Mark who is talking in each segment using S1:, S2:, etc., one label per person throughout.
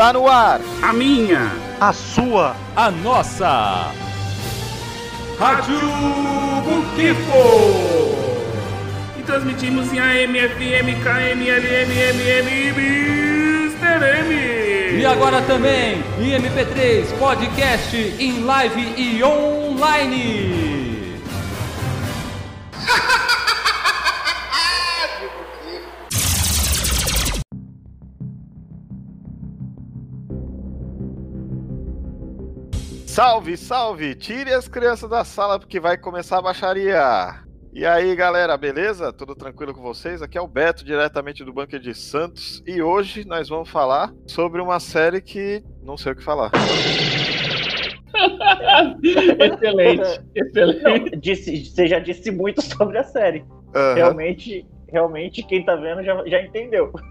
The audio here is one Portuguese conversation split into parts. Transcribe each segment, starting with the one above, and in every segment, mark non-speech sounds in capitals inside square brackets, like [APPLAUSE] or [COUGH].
S1: Está no ar.
S2: A minha.
S3: A sua.
S4: A nossa.
S2: Rádio Buquico. E transmitimos em AM, FM, KM, LM, MM, Mr. M.
S4: E agora também em MP3, podcast, em live e online. [LAUGHS]
S1: Salve, salve! Tire as crianças da sala porque vai começar a baixaria. E aí, galera, beleza? Tudo tranquilo com vocês? Aqui é o Beto, diretamente do Bunker de Santos, e hoje nós vamos falar sobre uma série que não sei o que falar. [LAUGHS]
S5: excelente, excelente. Não, disse, você já disse muito sobre a série. Uhum. Realmente, realmente, quem tá vendo já, já entendeu. [LAUGHS]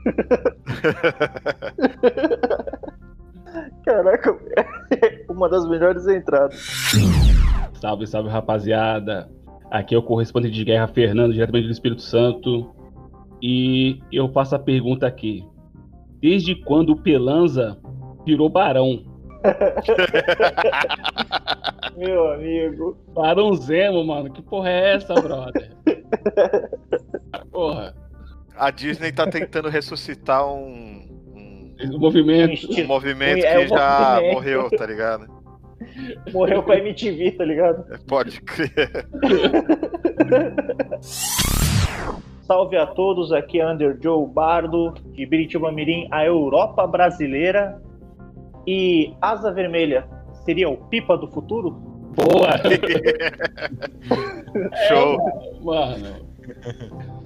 S5: Caraca, uma das melhores entradas.
S6: Salve, salve, rapaziada. Aqui é o correspondente de guerra Fernando, diretamente do Espírito Santo. E eu faço a pergunta aqui. Desde quando o Pelanza virou barão? [LAUGHS]
S5: Meu amigo.
S6: Barão Zemo, mano. Que porra é essa, brother? [LAUGHS] Porra.
S1: A Disney tá tentando ressuscitar um,
S6: um movimento.
S1: Um movimento é, que já movimento. morreu, tá ligado? [LAUGHS]
S5: Morreu com a MTV, tá ligado?
S1: É, pode crer. [LAUGHS]
S5: Salve a todos, aqui é Under Joe Bardo, de Biritiba Mirim, a Europa brasileira. E Asa Vermelha seria o Pipa do futuro?
S6: Boa! [LAUGHS]
S1: Show!
S5: É, mano.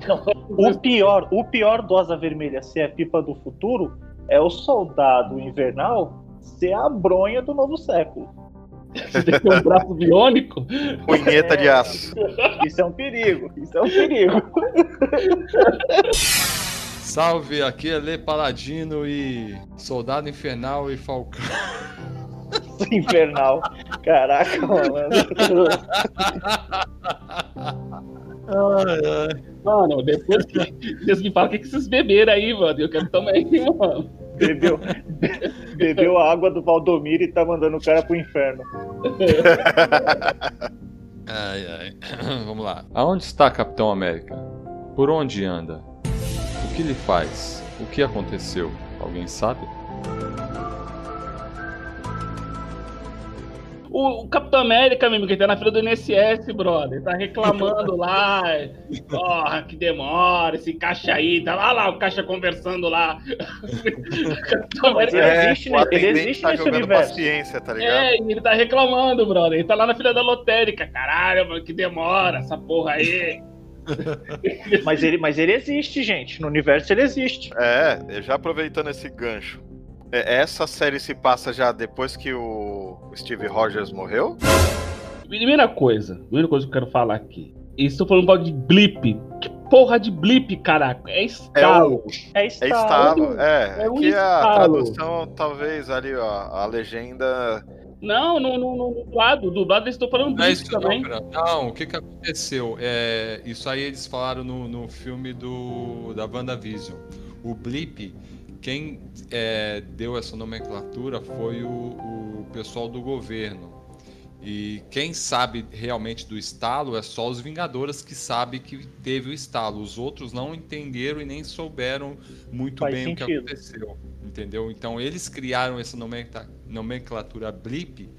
S5: Não, o pior, o pior do Asa Vermelha ser a Pipa do futuro é o soldado invernal ser a bronha do novo século.
S6: Você [LAUGHS] tem que ter um braço biônico?
S1: Punheta é, de aço.
S5: Isso é um perigo. Isso é um perigo.
S4: Salve, aqui é Lê Paladino e Soldado Infernal e Falcão. [LAUGHS]
S5: Infernal. Caraca, mano. [LAUGHS]
S6: Ai, ai. Mano, depois que vocês me falam o que, que vocês beberam aí, mano. Eu quero também, mano.
S5: Bebeu, bebeu a água do Valdomiro e tá mandando o cara pro inferno. [LAUGHS]
S4: Ai, ai. [CLEARS THROAT] Vamos lá. Aonde está Capitão América? Por onde anda? O que lhe faz? O que aconteceu? Alguém sabe?
S6: O, o, Capitão América mesmo, que tá na fila do INSS, brother, tá reclamando lá. Porra, que demora, esse caixa aí. Tá lá, lá, o caixa conversando lá. [LAUGHS]
S5: o Capitão América é, existe, né? Ele existe
S1: tá nesse universo. paciência, tá ligado?
S6: É, ele tá reclamando, brother. Ele tá lá na fila da lotérica. Caralho, mano, que demora essa porra aí. [LAUGHS]
S5: mas, ele, mas ele existe, gente. No universo ele existe.
S1: É, já aproveitando esse gancho. É, essa série se passa já depois que o Steve Rogers morreu?
S6: Primeira coisa, primeira coisa que eu quero falar aqui. Estou falando de blip. Que porra de blip, caraca? É estalo.
S5: É, o... é estalo.
S1: É, é, é um que estalo. a tradução, talvez ali, ó, a legenda.
S6: Não, no, no, no dublado, dublado eles estão falando blip é também.
S4: Não, não, o que que aconteceu? É, isso aí eles falaram no, no filme do, da WandaVision. O blip quem é, deu essa nomenclatura foi o, o pessoal do governo. E quem sabe realmente do estalo é só os Vingadores que sabem que teve o estalo. Os outros não entenderam e nem souberam muito Faz bem sentido. o que aconteceu. Entendeu? Então eles criaram essa nomenclatura blip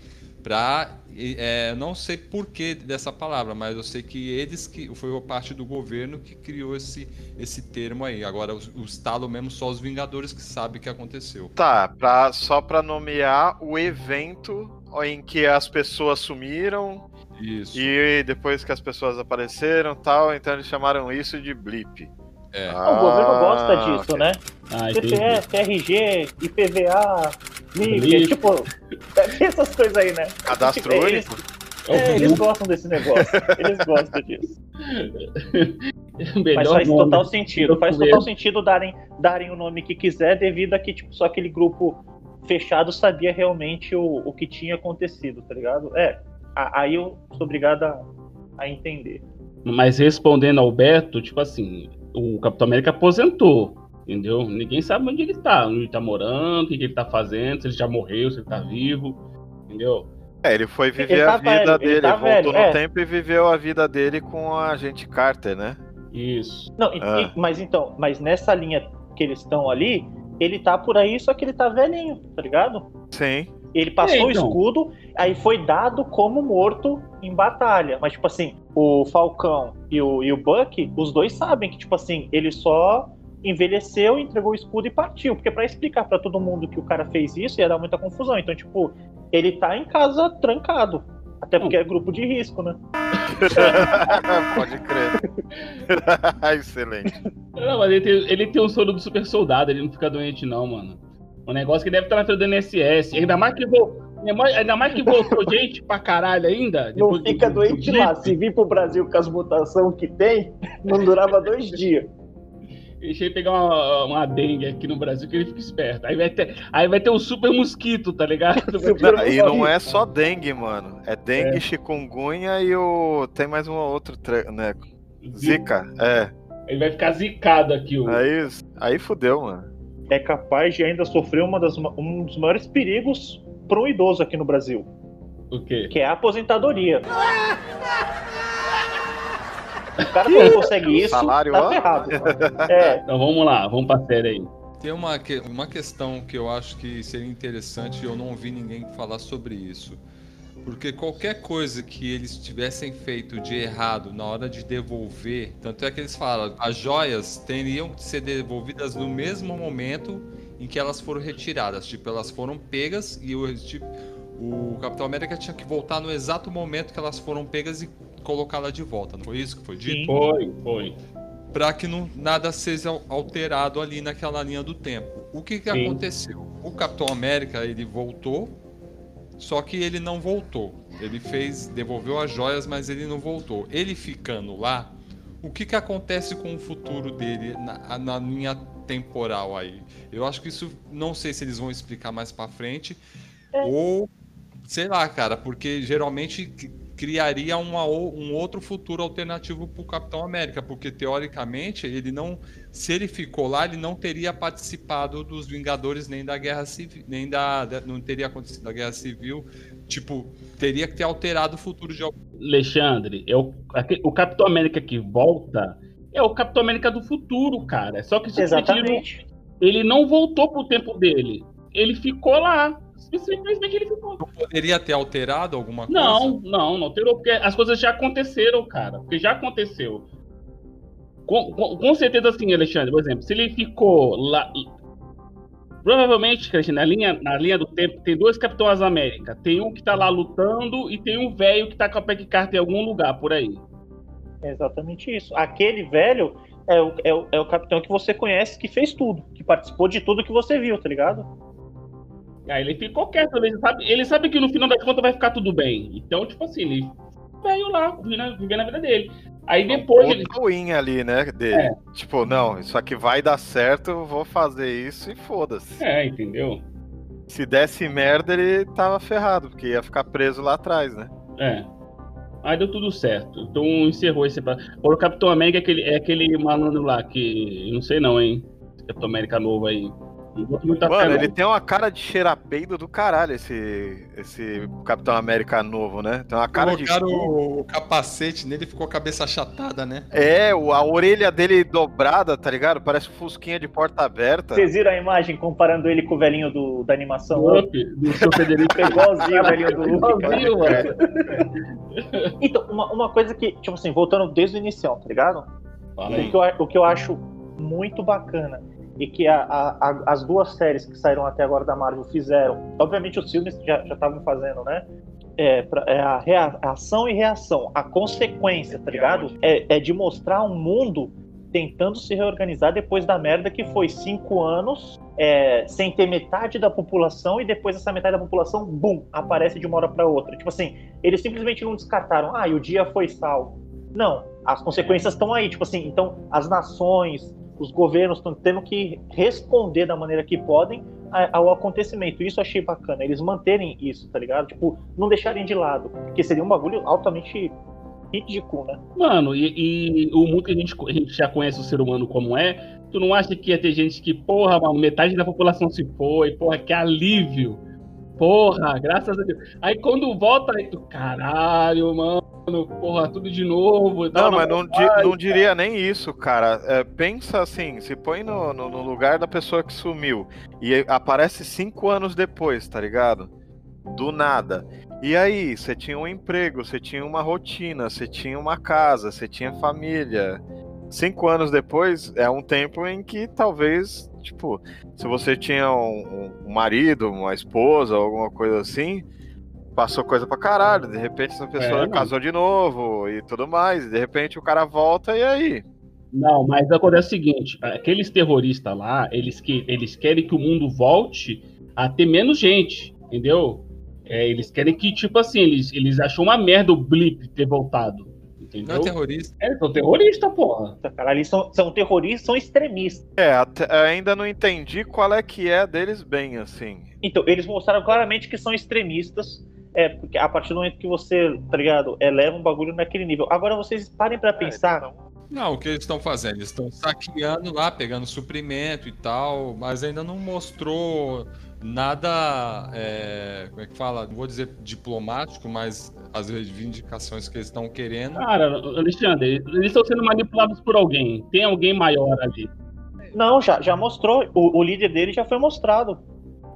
S4: para é, não sei porquê dessa palavra, mas eu sei que eles que foi a parte do governo que criou esse, esse termo aí. Agora o, o estalo mesmo só os Vingadores que sabem o que aconteceu.
S1: Tá, pra, só para nomear o evento em que as pessoas sumiram.
S4: Isso.
S1: E depois que as pessoas apareceram, tal, então eles chamaram isso de blip.
S5: É. Ah, o governo gosta disso, okay. né? Ah, CPF, TRG, IPVA, Tipo, [LAUGHS] essas coisas aí, né?
S1: Cadastro tipo,
S5: eles, é, eles gostam desse negócio. Eles gostam disso. Mas faz nome. total sentido. Faz total sentido darem, darem o nome que quiser, devido a que tipo, só aquele grupo fechado sabia realmente o, o que tinha acontecido, tá ligado? É, aí eu sou obrigado a, a entender.
S6: Mas respondendo ao Beto, tipo assim, o Capitão América aposentou. Entendeu? Ninguém sabe onde ele tá, onde ele tá morando, o que, que ele tá fazendo, se ele já morreu, se ele tá vivo. Entendeu?
S1: É, ele foi viver
S5: Ele
S1: a
S5: tá
S1: vida
S5: velho, ele
S1: dele,
S5: tá
S1: voltou
S5: velho,
S1: no
S5: é.
S1: tempo e viveu a vida dele com a agente Carter, né?
S6: Isso.
S5: Não,
S1: Ah.
S5: e- mas então, mas nessa linha que eles estão ali, ele tá por aí, só que ele tá velhinho, tá ligado?
S1: Sim.
S5: Ele passou
S6: É,
S5: o
S6: então.
S5: escudo, aí foi dado como morto em batalha. Mas, tipo assim, o Falcão e o, e o Buck, os dois sabem que, tipo assim, ele só envelheceu, entregou o escudo e partiu. Porque pra explicar pra todo mundo que o cara fez isso ia dar muita confusão. Então, tipo, ele tá em casa trancado. Até porque é grupo de risco, né? [LAUGHS]
S1: Pode crer. [LAUGHS] Excelente.
S6: Não, mas ele tem, ele tem um soro do super soldado, ele não fica doente, não, mano. Um negócio que deve estar na fila do NSS. Ainda mais que, vo- ainda mais que voltou [LAUGHS] gente pra caralho ainda.
S5: Não fica
S6: do-
S5: doente
S6: do
S5: lá. Se vir pro Brasil com as mutações que tem, não durava dois dias.
S6: Deixa ele pegar uma, uma dengue aqui no Brasil que ele fica esperto. Aí vai ter, aí vai ter o super mosquito, tá ligado? [LAUGHS]
S1: Não, e não é só dengue, mano. É dengue, chikungunya e o. Tem mais um outro, tre- né? Zika. É.
S6: Ele vai ficar zicado aqui, o.
S1: Aí, aí fudeu, mano.
S5: É capaz de ainda sofrer uma das, um dos maiores perigos para um idoso aqui no Brasil,
S6: O quê?
S5: que é a aposentadoria. [LAUGHS] O cara que não consegue isso,
S1: Salário,
S5: tá
S1: ó.
S5: ferrado. [LAUGHS] É,
S6: Então vamos lá, vamos pra série aí.
S4: Tem uma, que- uma questão que eu acho que seria interessante e eu não ouvi ninguém falar sobre isso. Porque qualquer coisa que eles tivessem feito de errado na hora de devolver, tanto é que eles falam, as joias teriam que ser devolvidas no mesmo momento em que elas foram retiradas. Tipo, elas foram pegas e o, tipo, o Capitão América tinha que voltar no exato momento que elas foram pegas e colocá-la de volta. Não foi isso que foi dito?
S5: Sim.
S6: Foi, foi.
S4: para que não, nada seja alterado ali naquela linha do tempo. O que, que
S6: Sim.
S4: aconteceu? O Capitão América ele voltou, só que ele não voltou. Ele fez, devolveu as joias, mas ele não voltou. Ele ficando lá, o que, que acontece com o futuro dele na, na linha temporal aí? Eu acho que isso não sei se eles vão explicar mais para frente ou sei lá, cara, porque geralmente criaria uma um outro futuro alternativo para o Capitão América, porque teoricamente ele não, se ele ficou lá, ele não teria participado dos Vingadores nem da Guerra Civil, nem da, da- não teria acontecido a Guerra Civil, tipo, teria que ter alterado o futuro de.
S6: Alexandre, é o, o Capitão América que volta é o Capitão América do futuro, cara. Só que ele não,
S5: exatamente.
S6: ele não voltou pro tempo dele. Ele ficou lá. Simplesmente ele ficou.
S4: Poderia ter alterado alguma coisa?
S6: Não, não, não alterou, porque as coisas já aconteceram, cara. Porque já aconteceu. Com, com, com certeza, assim, Alexandre, por exemplo, se ele ficou lá. Provavelmente, Alexandre, na linha, na linha do tempo, tem dois Capitães América. Tem um que tá lá lutando e tem um velho que tá com a Peg Carter em algum lugar por aí.
S5: É exatamente isso. Aquele velho é o, é, o, é o capitão que você conhece que fez tudo, que participou de tudo que você viu, tá ligado?
S6: Aí ele ficou quieto, ele sabe, ele sabe que no final das contas vai ficar tudo bem. Então, tipo assim, ele veio lá, vivendo, a vida dele. Aí depois ele.
S1: Outro win ali, né? Dele. Tipo, não, isso aqui vai dar certo, vou fazer isso e foda-se.
S6: É, entendeu?
S1: Se desse merda, ele tava ferrado, porque ia ficar preso lá atrás, né?
S6: É. Aí deu tudo certo. Então encerrou esse. O Capitão América é aquele, é aquele malandro lá que. Não sei não, hein? Capitão América novo aí.
S1: Mano, ele tem uma cara de cheirapeido do caralho, esse, esse Capitão América novo, né? Tem uma cara de.
S4: Colocaram o, o capacete nele ficou a cabeça achatada, né?
S1: É, a orelha dele dobrada, tá ligado? Parece fusquinha de porta aberta.
S5: Vocês viram a imagem comparando ele com o velhinho do, da animação?
S6: Do Up, do seu Federico.
S5: Foi igualzinho o velhinho do Luke, cara.
S6: Igualzinho, mano.
S5: Então, uma, uma coisa que, tipo assim, voltando desde o inicial, tá ligado? O que, eu, o que eu acho muito bacana e que a- a- as duas séries que saíram até agora da Marvel fizeram, obviamente os filmes já estavam fazendo, né? É, pra- é a, rea- ação e reação, a consequência, tá ligado? É, é de mostrar um mundo tentando se reorganizar depois da merda que foi cinco anos é, sem ter metade da população e depois essa metade da população, bum, aparece de uma hora para outra. Tipo assim, eles simplesmente não descartaram, ah, e o dia foi salvo. Não, as consequências estão aí. Tipo assim, então as nações, os governos estão tendo que responder da maneira que podem ao acontecimento. Isso eu achei bacana. Eles manterem isso, tá ligado? Tipo, não deixarem de lado. Porque seria um bagulho altamente cu, né?
S6: Mano, e, e o mundo que a gente, a gente já conhece o ser humano como é, tu não acha que ia ter gente que, porra, mano, metade da população se foi, porra, que alívio. Porra, graças a Deus. Aí quando volta, aí tu, caralho, mano, porra, tudo de novo.
S1: Não, mas não, di- não diria nem isso, cara. É, pensa assim, se põe no, no- no lugar da pessoa que sumiu e aparece cinco anos depois, tá ligado? Do nada. E aí, você tinha um emprego, você tinha uma rotina, você tinha uma casa, você tinha família. Cinco anos depois é um tempo em que talvez, tipo, se você tinha um, um marido, uma esposa, alguma coisa assim, passou coisa pra caralho. De repente essa pessoa
S6: mano.
S1: casou de novo e tudo mais. E de repente o cara volta e aí?
S6: Não, mas acontece o seguinte: aqueles terroristas lá, eles, que, eles querem que o mundo volte a ter menos gente, entendeu? É, eles querem que, tipo assim, eles, eles acham uma merda o Blip ter voltado.
S4: Não
S6: Entendeu?
S4: é terrorista.
S6: É, são terroristas, porra.
S5: Cara, eles são, são terroristas, são extremistas.
S1: É, até- ainda não entendi qual é que é deles bem, assim.
S5: Então, eles mostraram claramente que são extremistas. É, porque a partir do momento que você, tá ligado, eleva um bagulho naquele nível. Agora vocês parem pra pensar.
S4: Não, o que eles estão fazendo? Eles estão saqueando lá, pegando suprimento e tal, mas ainda não mostrou nada, é, como é que fala? Não vou dizer diplomático, mas as reivindicações que eles estão querendo.
S6: Cara, Alexandre, eles estão sendo manipulados por alguém. Tem alguém maior ali.
S5: Não, já, já mostrou. O, o líder dele já foi mostrado.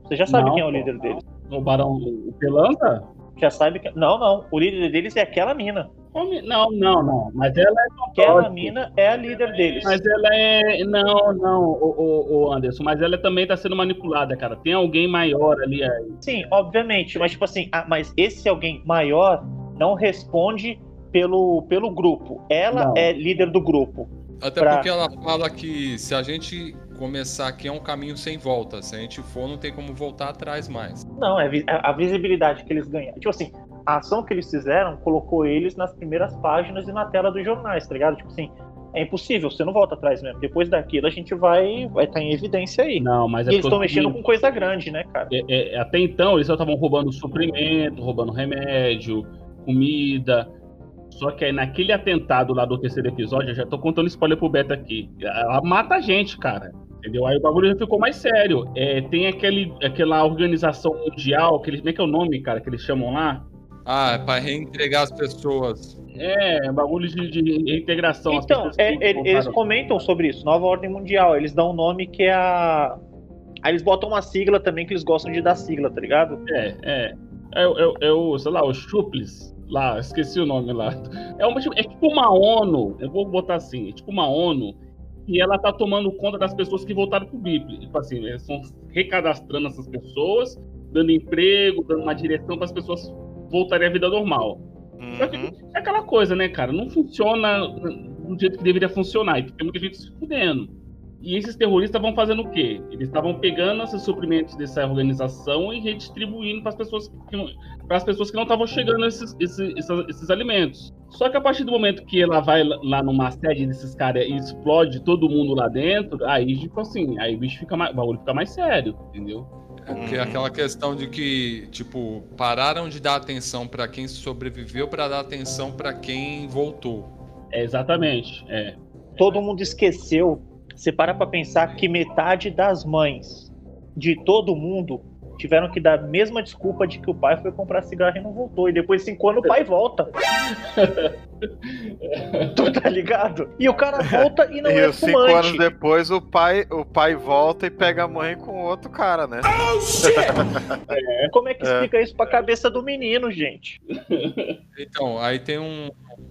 S5: Você já sabe
S6: Não,
S5: quem é o líder deles.
S6: O Barão o Pelanza?
S5: Já sabe que. Não, não. O líder deles é aquela mina.
S6: Não, não, não. Mas ela é
S5: Aquela mina é a líder deles.
S6: Mas ela é. Não, não, o, o, o Anderson, mas ela também tá sendo manipulada, cara. Tem alguém maior ali. aí.
S5: Sim, obviamente. Mas, tipo assim, ah, mas esse alguém maior não responde pelo, pelo grupo. Ela
S6: Não.
S5: é líder do grupo.
S4: Até
S5: pra-
S4: porque ela fala que se a gente começar aqui é um caminho sem volta. Se a gente for, não tem como voltar atrás mais.
S5: Não, é a visibilidade que eles ganharam. Tipo assim, a ação que eles fizeram colocou eles nas primeiras páginas e na tela dos jornais, tá ligado? Tipo assim, é impossível, você não volta atrás mesmo. Depois daquilo a gente vai vai estar em evidência aí.
S6: Não, mas
S5: E
S6: é
S5: eles estão mexendo com coisa grande, né, cara?
S6: é- é- até então eles só estavam roubando suprimento, roubando remédio, comida. Só que aí naquele atentado lá do terceiro episódio, eu já tô contando spoiler pro Beto aqui. Ela mata a gente, cara. Entendeu? Aí o bagulho já ficou mais sério. É, tem aquele, aquela organização mundial, que eles, como é que é o nome, cara, que eles chamam lá?
S4: Ah, é pra reentregar as pessoas.
S6: É, um bagulho de, de reintegração.
S5: Então, é, ele- eles comentam sobre isso, nova ordem mundial. Eles dão um nome que é a. Aí eles botam uma sigla também que eles gostam de dar sigla, tá ligado?
S6: É, é. É, o- é, é o, sei lá, o Chuples. Lá, esqueci o nome lá. É, uma, é tipo uma ONU, eu vou botar assim, é tipo uma ONU, e ela tá tomando conta das pessoas que voltaram pro BIP. Tipo assim, eles estão recadastrando essas pessoas, dando emprego, dando uma direção para as pessoas voltarem à vida normal.
S1: Uhum.
S6: é aquela coisa, né, cara? Não funciona do jeito que deveria funcionar. E tem muita gente se fudendo. E esses terroristas vão fazendo o quê? Eles estavam pegando esses suprimentos dessa organização e redistribuindo para as pessoas que não, para as pessoas que não estavam chegando esses, esses, esses, esses alimentos. Só que a partir do momento que ela vai lá numa sede desses caras e explode todo mundo lá dentro, aí tipo assim, aí o bicho fica mais, o bagulho fica mais sério, entendeu?
S4: É
S1: Uhum.
S4: aquela questão de que, tipo, pararam de dar atenção pra quem sobreviveu pra dar atenção pra quem voltou.
S6: É exatamente, é.
S5: Todo mundo esqueceu. Você para pra pensar que metade das mães de todo mundo tiveram que dar a mesma desculpa de que o pai foi comprar cigarro e não voltou. E depois de cinco anos o pai volta. [LAUGHS] tu tá ligado? E o cara volta e não
S1: E
S5: é
S1: os cinco
S5: fumante.
S1: anos depois o pai, o pai volta e pega a mãe com outro cara, né? [LAUGHS]
S5: Como é que
S1: É.
S5: explica isso pra cabeça do menino, gente?
S4: Então, aí tem um-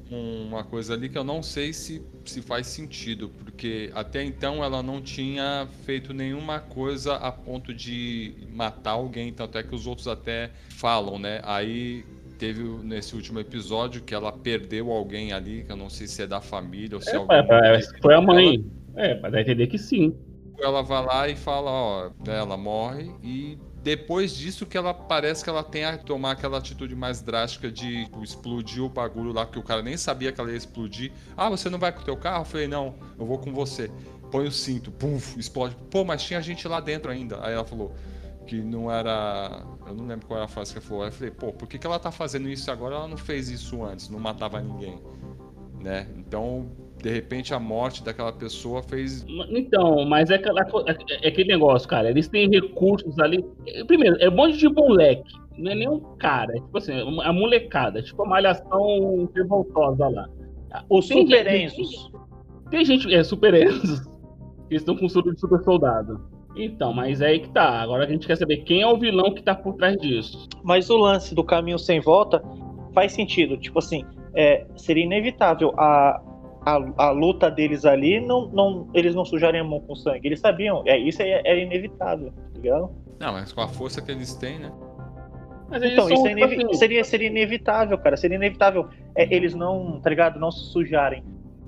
S4: uma coisa ali que eu não sei se, se faz sentido, porque até então ela não tinha feito nenhuma coisa a ponto de matar alguém, tanto é que os outros até falam, né? Aí teve nesse último episódio que ela perdeu alguém ali, que eu não sei se é da família ou se é,
S6: É,
S4: alguém.
S6: é, foi a mãe. É, pra dar a entender que sim.
S4: Ela vai lá e fala, ó, ela morre e depois disso que ela parece que ela tem a tomar aquela atitude mais drástica de tipo, explodir o bagulho lá, que o cara nem sabia que ela ia explodir. Ah, você não vai com o teu carro? Eu falei, não, eu vou com você. Põe o cinto, pum, explode. Pô, mas tinha gente lá dentro ainda. Aí ela falou, que não era. Eu não lembro qual era a frase que ele falou. Eu falei, pô, por que, que ela tá fazendo isso agora? Ela não fez isso antes, não matava ninguém. Né? Então, de repente, a morte daquela pessoa fez.
S6: Então, mas é, aquela, é aquele negócio, cara. Eles têm recursos ali. Primeiro, é um monte de moleque. Não é nem um cara. É tipo assim, a molecada. Tipo a malhação revoltosa lá.
S5: Os super Enzos.
S6: Tem gente. É, super Enzos. Eles estão com soro de super soldado. Então, mas é aí que tá. Agora a gente quer saber quem é o vilão que tá por trás disso.
S5: Mas o lance do caminho sem volta faz sentido. Tipo assim, é, seria inevitável a, a, a, luta deles ali, não, não, eles não sujarem a mão com sangue. Eles sabiam, é, isso é, é inevitável, tá ligado?
S4: Não, mas com a força que eles têm, né?
S5: Mas então, isso é inevi- seria, seria inevitável, cara. Seria inevitável é, eles não, tá ligado? Não se sujarem.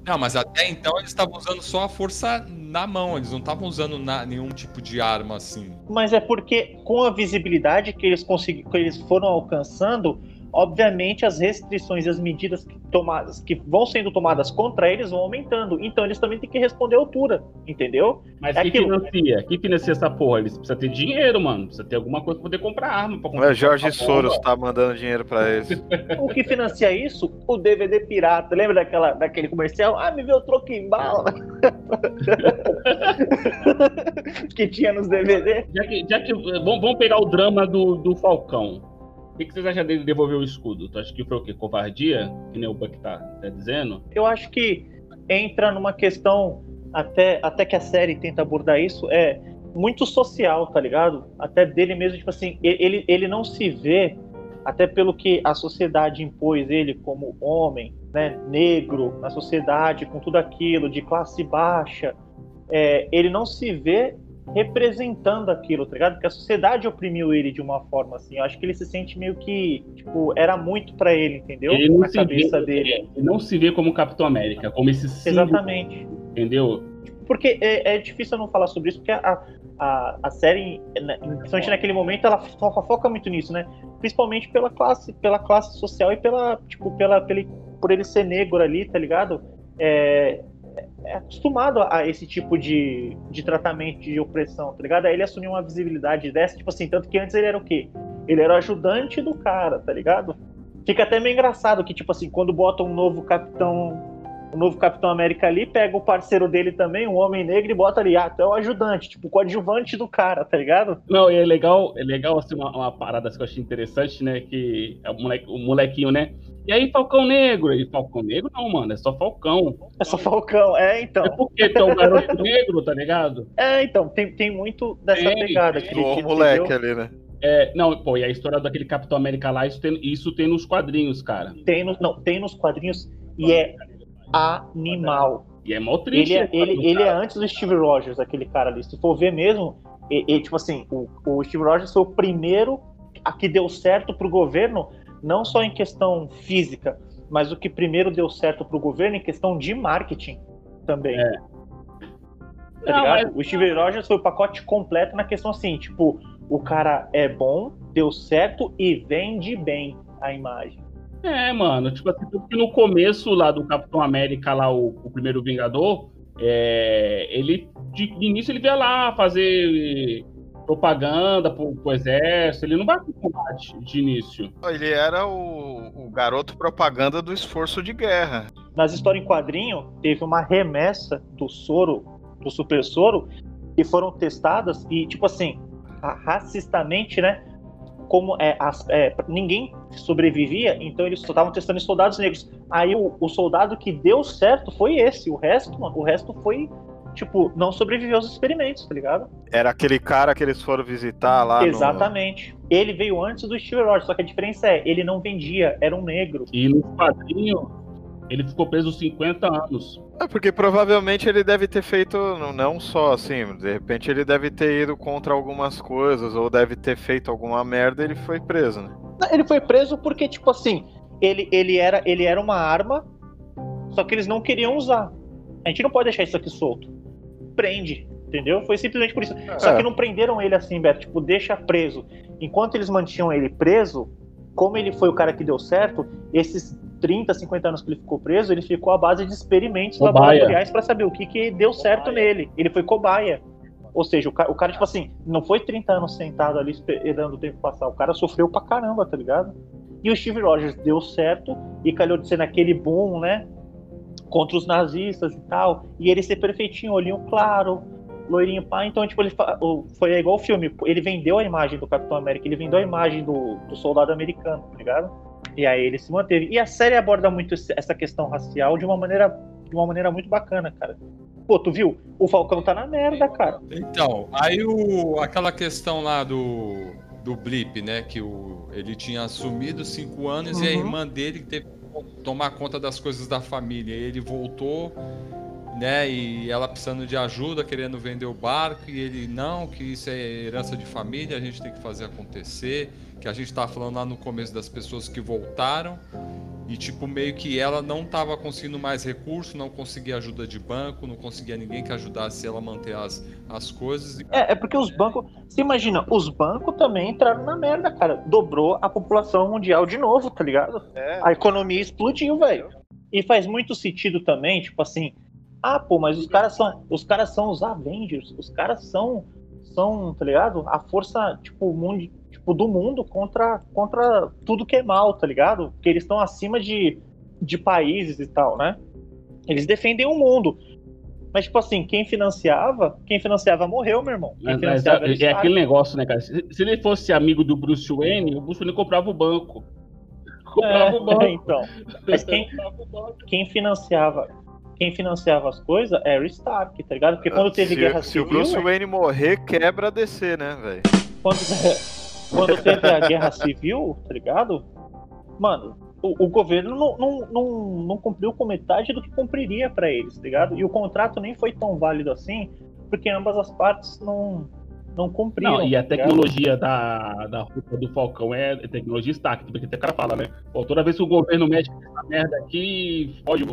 S4: Não, mas até então eles estavam usando só a força na mão, eles não estavam usando na, nenhum tipo de arma assim.
S5: Mas é porque com a visibilidade que eles conseguiram, que eles foram alcançando, obviamente as restrições e as medidas que, tomadas, que vão sendo tomadas contra eles vão aumentando. Então eles também têm que responder à altura, entendeu?
S6: Mas é que aquilo... financia? Que financia essa porra? Eles precisam ter dinheiro, mano. Precisa ter alguma coisa pra poder comprar arma. Pra comprar
S1: é Jorge Soros tá mandando dinheiro pra eles. [LAUGHS]
S5: o que financia isso? O DVD pirata. Lembra daquela, daquele comercial? Ah, me o troco em bala. [LAUGHS] que tinha nos DVD.
S6: Já que, já que vamos, vamos pegar o drama do, do Falcão que, que vocês acham dele devolver o escudo? Tu acha que foi o quê? Covardia? Que nem o Buck tá, tá dizendo?
S5: Eu acho que entra numa questão, até, até que a série tenta abordar isso, é muito social, tá ligado? Até dele mesmo, tipo assim, ele, ele não se vê, até pelo que a sociedade impôs ele como homem, né, negro, na sociedade, com tudo aquilo, de classe baixa, é, ele não se vê representando aquilo, tá ligado? Porque a sociedade oprimiu ele de uma forma assim. Eu acho que ele se sente meio que, tipo, era muito para ele, entendeu?
S6: Ele não, se vê, dele. Ele não se vê como Capitão América, como esse símbolo,
S5: Exatamente.
S6: Entendeu?
S5: Porque é, é, difícil eu não falar sobre isso, porque a, a, a série, né, principalmente naquele momento, ela foca, foca muito nisso, né? Principalmente pela classe, pela classe social e pela, tipo, pela, pela, por ele ser negro ali, tá ligado? É, é acostumado a esse tipo de, de tratamento de opressão, tá ligado? Aí ele assumiu uma visibilidade dessa, tipo assim, tanto que antes ele era o quê? Ele era o ajudante do cara, tá ligado? Fica até meio engraçado que, tipo assim, quando bota um novo capitão. Um novo Capitão América ali, pega o parceiro dele também, um homem negro, e bota ali, ah, tu é o ajudante, tipo, o coadjuvante do cara, tá ligado?
S6: Não, e é legal, é legal assim, uma, uma parada que eu achei interessante, né? Que é o, moleque, o molequinho, né? E aí, Falcão Negro? E Falcão Negro não, mano, é só Falcão.
S5: É só Falcão, é, então. É
S6: porque tu é um garoto [LAUGHS] negro, tá ligado?
S5: É, então, tem, tem muito dessa tem, pegada.
S1: Que, o moleque ali, né?
S6: É, não, pô, e a história daquele Capitão América lá, isso tem, isso tem nos quadrinhos, cara.
S5: Tem no, não, tem nos quadrinhos e é animal.
S6: E é mó triste.
S5: Ele, é, ele, ele é antes do Steve Rogers, aquele cara ali. Se for ver mesmo, e, e, tipo assim, o, o Steve Rogers foi o primeiro a que deu certo pro governo não só em questão física, mas o que primeiro deu certo para o governo em questão de marketing também. É. Tá não, mas... O Steve Rogers foi o pacote completo na questão assim, tipo, o cara é bom, deu certo e vende bem a imagem.
S6: É, mano, tipo assim, porque no começo lá do Capitão América, lá, o, o primeiro Vingador, é, ele, de, de início ele veio lá fazer propaganda pro, pro exército, ele não vai pro combate de início.
S1: Ele era o, o, garoto propaganda do esforço de guerra.
S5: Nas histórias em quadrinho, teve uma remessa do soro, do super soro, que foram testadas e, tipo assim, racistamente, né? Como é, as, é, ninguém sobrevivia, então eles só estavam testando em soldados negros. Aí o, o soldado que deu certo foi esse, o resto, mano, o resto foi tipo, não sobreviveu aos experimentos, tá ligado?
S1: Era aquele cara que eles foram visitar lá.
S5: Exatamente. No... Ele veio antes do Steve Rogers, só que a diferença é, ele não vendia, era um negro.
S6: E no quadrinho, ele ficou preso 50 anos.
S1: É porque provavelmente ele deve ter feito não só assim, de repente ele deve ter ido contra algumas coisas ou deve ter feito alguma merda e ele foi preso, né?
S5: Ele foi preso porque tipo assim, ele, ele era ele era uma arma, só que eles não queriam usar. A gente não pode deixar isso aqui solto prende, entendeu? Foi simplesmente por isso. É. Só que não prenderam ele assim, Beto, tipo, deixa preso. Enquanto eles mantinham ele preso, como ele foi o cara que deu certo, esses 30, 50 anos que ele ficou preso, ele ficou à base de experimentos cobaia. laboratoriais para saber o que, que deu certo cobaia. nele. Ele foi cobaia. Ou seja, o cara, o cara, tipo assim, não foi 30 anos sentado ali esperando o tempo passar. O cara sofreu pra caramba, tá ligado? E o Steve Rogers deu certo e calhou de ser naquele boom, né? Contra os nazistas e tal. E ele ser perfeitinho, olhinho claro, loirinho pá. Então, tipo, ele foi igual o filme. Ele vendeu a imagem do Capitão América, ele vendeu a imagem do, do soldado americano, tá ligado? E aí ele se manteve. E a série aborda muito essa questão racial de uma maneira, de uma maneira muito bacana, cara. Pô, tu viu? O Falcão tá na merda, cara.
S4: Então, aí o, aquela questão lá do, do Blip, né? Que o, ele tinha assumido cinco anos uhum. e a uhum. irmã dele teve que tomar conta das coisas da família. E ele voltou né? E ela precisando de ajuda, querendo vender o barco, e ele, não, que isso é herança de família, a gente tem que fazer acontecer. Que a gente estava falando lá no começo das pessoas que voltaram, e tipo, meio que ela não estava conseguindo mais recurso, não conseguia ajuda de banco, não conseguia ninguém que ajudasse ela a manter as, as coisas.
S5: É, é porque os bancos. Você imagina, os bancos também entraram na merda, cara. Dobrou a população mundial de novo, tá ligado? É. A economia explodiu, velho. E faz muito sentido também, tipo assim, ah, pô, mas os caras são, os caras são os Avengers, os caras são, são, tá ligado? A força, tipo, mundo, tipo do mundo contra, contra tudo que é mal, tá ligado? Porque eles estão acima de, de países e tal, né? Eles defendem o mundo. Mas, tipo assim, quem financiava, quem financiava morreu, meu irmão.
S6: Mas, mas é, é aquele negócio, né, cara? Se, se, ele fosse amigo do Bruce Wayne, o Bruce Wayne comprava o banco. [LAUGHS]
S5: Comprava é, o [LAUGHS] banco. É, então. Mas quem, quem financiava, quem financiava as coisas era o Stark, tá ligado? Porque quando teve
S1: se,
S5: guerra
S1: se
S5: civil.
S1: Se o Bruce Wayne morrer, quebra a DC, né, velho?
S5: Quando, [LAUGHS] quando teve a guerra civil, tá ligado? Mano, o, o governo não, não, não, não, cumpriu com metade do que cumpriria para eles, tá ligado? E o contrato nem foi tão válido assim, porque ambas as partes não, não cumpriram. Não,
S6: e a tá tecnologia da, da roupa do Falcão é tecnologia Stark, porque o cara fala, né? Pô, toda vez que o governo mexe essa merda aqui, fode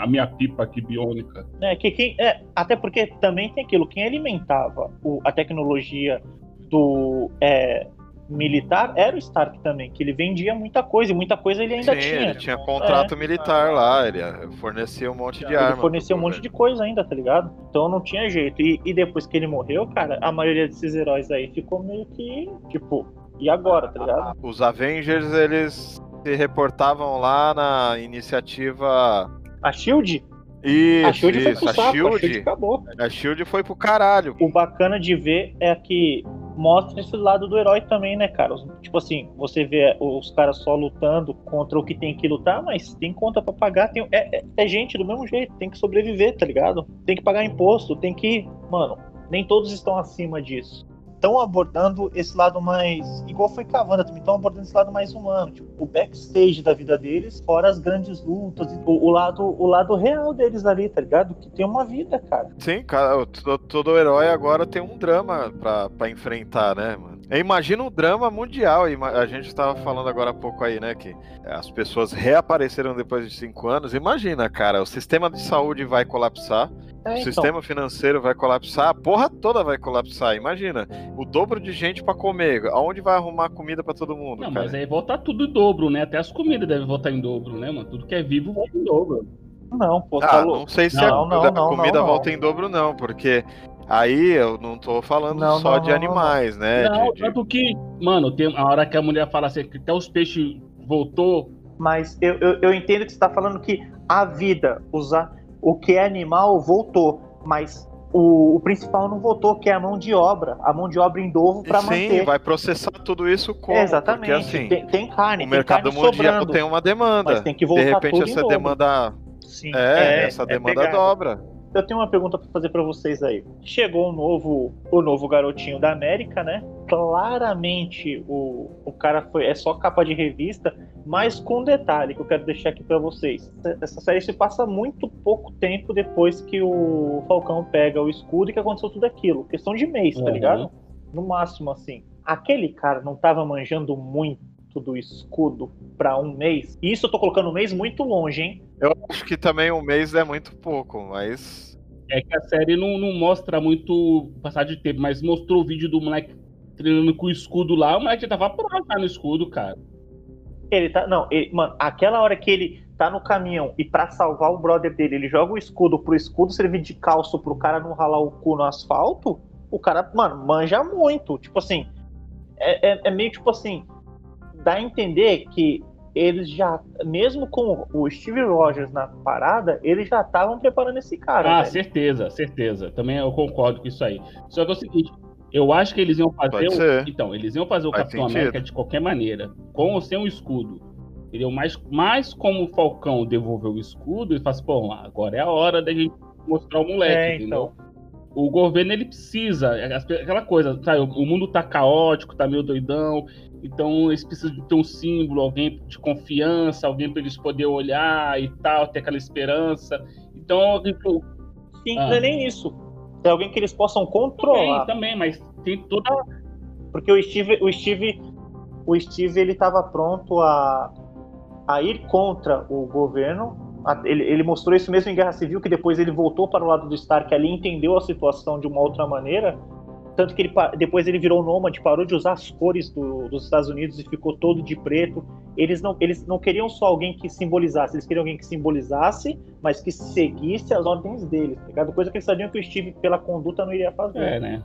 S6: a minha pipa aqui biônica.
S5: É, que quem, é, até porque também tem aquilo, quem alimentava o, a tecnologia do, é, militar era o Stark também, que ele vendia muita coisa, e muita coisa ele ainda
S1: Sim,
S5: tinha.
S1: ele tinha contrato é. militar lá, ele fornecia um monte de.
S5: Ele fornecia um monte de coisa ainda, tá ligado? Então não tinha jeito. E, e, depois que ele morreu, cara, a maioria desses heróis aí ficou meio que, tipo, e agora, tá ligado?
S1: Os Avengers, eles se reportavam lá na iniciativa...
S5: A SHIELD?
S1: Isso,
S5: a Shield
S1: isso.
S5: foi pro
S1: a
S5: saco,
S1: Shield,
S5: a Shield acabou.
S1: A Shield foi pro caralho.
S5: O bacana de ver é que mostra esse lado do herói também, né, cara? Tipo assim, você vê os caras só lutando contra o que tem que lutar, mas tem conta para pagar, tem, é, é, é, gente do mesmo jeito, tem que sobreviver, tá ligado? Tem que pagar imposto, tem que. Mano, nem todos estão acima disso estão abordando esse lado mais. Igual foi Cavanda também, estão abordando esse lado mais humano. Tipo, o backstage da vida deles, fora as grandes lutas, o, o, lado, o lado real deles ali, tá ligado? Que tem uma vida, cara.
S1: Sim, cara, todo, herói agora tem um drama pra, enfrentar, né, mano? Imagina um drama mundial. A gente estava falando agora há pouco aí, né? Que as pessoas reapareceram depois de cinco anos. Imagina, cara, o sistema de saúde vai colapsar. É, o então. sistema financeiro vai colapsar, a porra toda vai colapsar. Imagina, o dobro de gente para comer. Aonde vai arrumar comida para todo mundo?
S6: Não,
S1: cara?
S6: mas aí voltar tudo em dobro, né? Até as comidas devem voltar em dobro, né, mano? Tudo que é vivo volta em dobro.
S5: Não, pô,
S1: ah, não sei se não, a, não, a não, comida volta em dobro, não, porque Aí eu não tô falando não, só não, de não, animais, né?
S6: Não,
S1: de,
S6: tanto que, mano, tem a hora que a mulher fala assim, que até os peixes voltou.
S5: Mas eu, eu, eu entendo que você tá falando que a vida, usar o que é animal, voltou. Mas o, o, principal não voltou, que é a mão de obra, a mão de obra em dobro para manter. Sim,
S1: vai processar tudo isso como?
S5: Exatamente.
S1: Porque, assim,
S5: tem, tem carne,
S1: o mercado mundial sobrando, tem uma demanda.
S5: Mas tem que voltar
S1: de repente essa demanda,
S5: Sim,
S1: é, é, essa é demanda é dobra
S5: eu tenho uma pergunta para fazer para vocês aí. Chegou o novo, o novo garotinho da América, né? Claramente o, o cara foi é só capa de revista, mas com um detalhe que eu quero deixar aqui para vocês. Essa série se passa muito pouco tempo depois que o Falcão pega o escudo e que aconteceu tudo aquilo. Questão de mês, tá uhum. ligado? No máximo assim. Aquele cara não tava manjando muito do escudo para um mês. E isso eu tô colocando um mês muito longe, hein?
S1: Eu acho que também um mês é muito pouco, mas.
S6: É que a série não, não mostra muito passar de tempo, mas mostrou o vídeo do moleque treinando com o escudo lá, o moleque já tava pronto no escudo, cara.
S5: Ele tá. Não, ele, mano, aquela hora que ele tá no caminhão e para salvar o brother dele, ele joga o escudo pro escudo servir de calço pro cara não ralar o cu no asfalto. o cara, mano, manja muito. Tipo assim, é, é, é meio tipo assim, dá a entender que eles já, mesmo com o Steve Rogers na parada, eles já estavam preparando esse cara.
S6: Ah,
S5: velho.
S6: certeza, certeza. Também eu concordo com isso aí. Só que é o seguinte, eu acho que eles iam fazer. O-. Então, eles iam fazer o
S1: Faz
S6: Capitão
S1: sentido.
S6: América de qualquer maneira, com ou sem o escudo. Entendeu? Mas, mas como o Falcão devolveu o escudo, ele fala assim, pô, agora é a hora da gente mostrar o moleque,
S5: É,
S6: entendeu?
S5: então.
S6: O governo, ele precisa, é aquela coisa, sabe, o mundo tá caótico, tá meio doidão, então eles precisam de ter um símbolo, alguém de confiança, alguém para eles poderem olhar e tal, ter aquela esperança. Então, tipo,
S5: Sim,
S6: Ah.
S5: não é nem isso. É alguém que eles possam
S6: também,
S5: controlar.
S6: também, mas tem toda
S5: Porque o Steve, o Steve, o Steve ele estava pronto a, a ir contra o governo. Ele, ele mostrou isso mesmo em Guerra Civil, que depois ele voltou para o lado do Stark ali, entendeu a situação de uma outra maneira. Tanto que ele, depois ele virou nômade, parou de usar as cores do- dos Estados Unidos e ficou todo de preto. Eles não, eles não queriam só alguém que simbolizasse, eles queriam alguém que simbolizasse, mas que seguisse as ordens deles, tá ligado? Coisa que eles sabiam que o Steve, pela conduta, não iria fazer.
S6: É, né?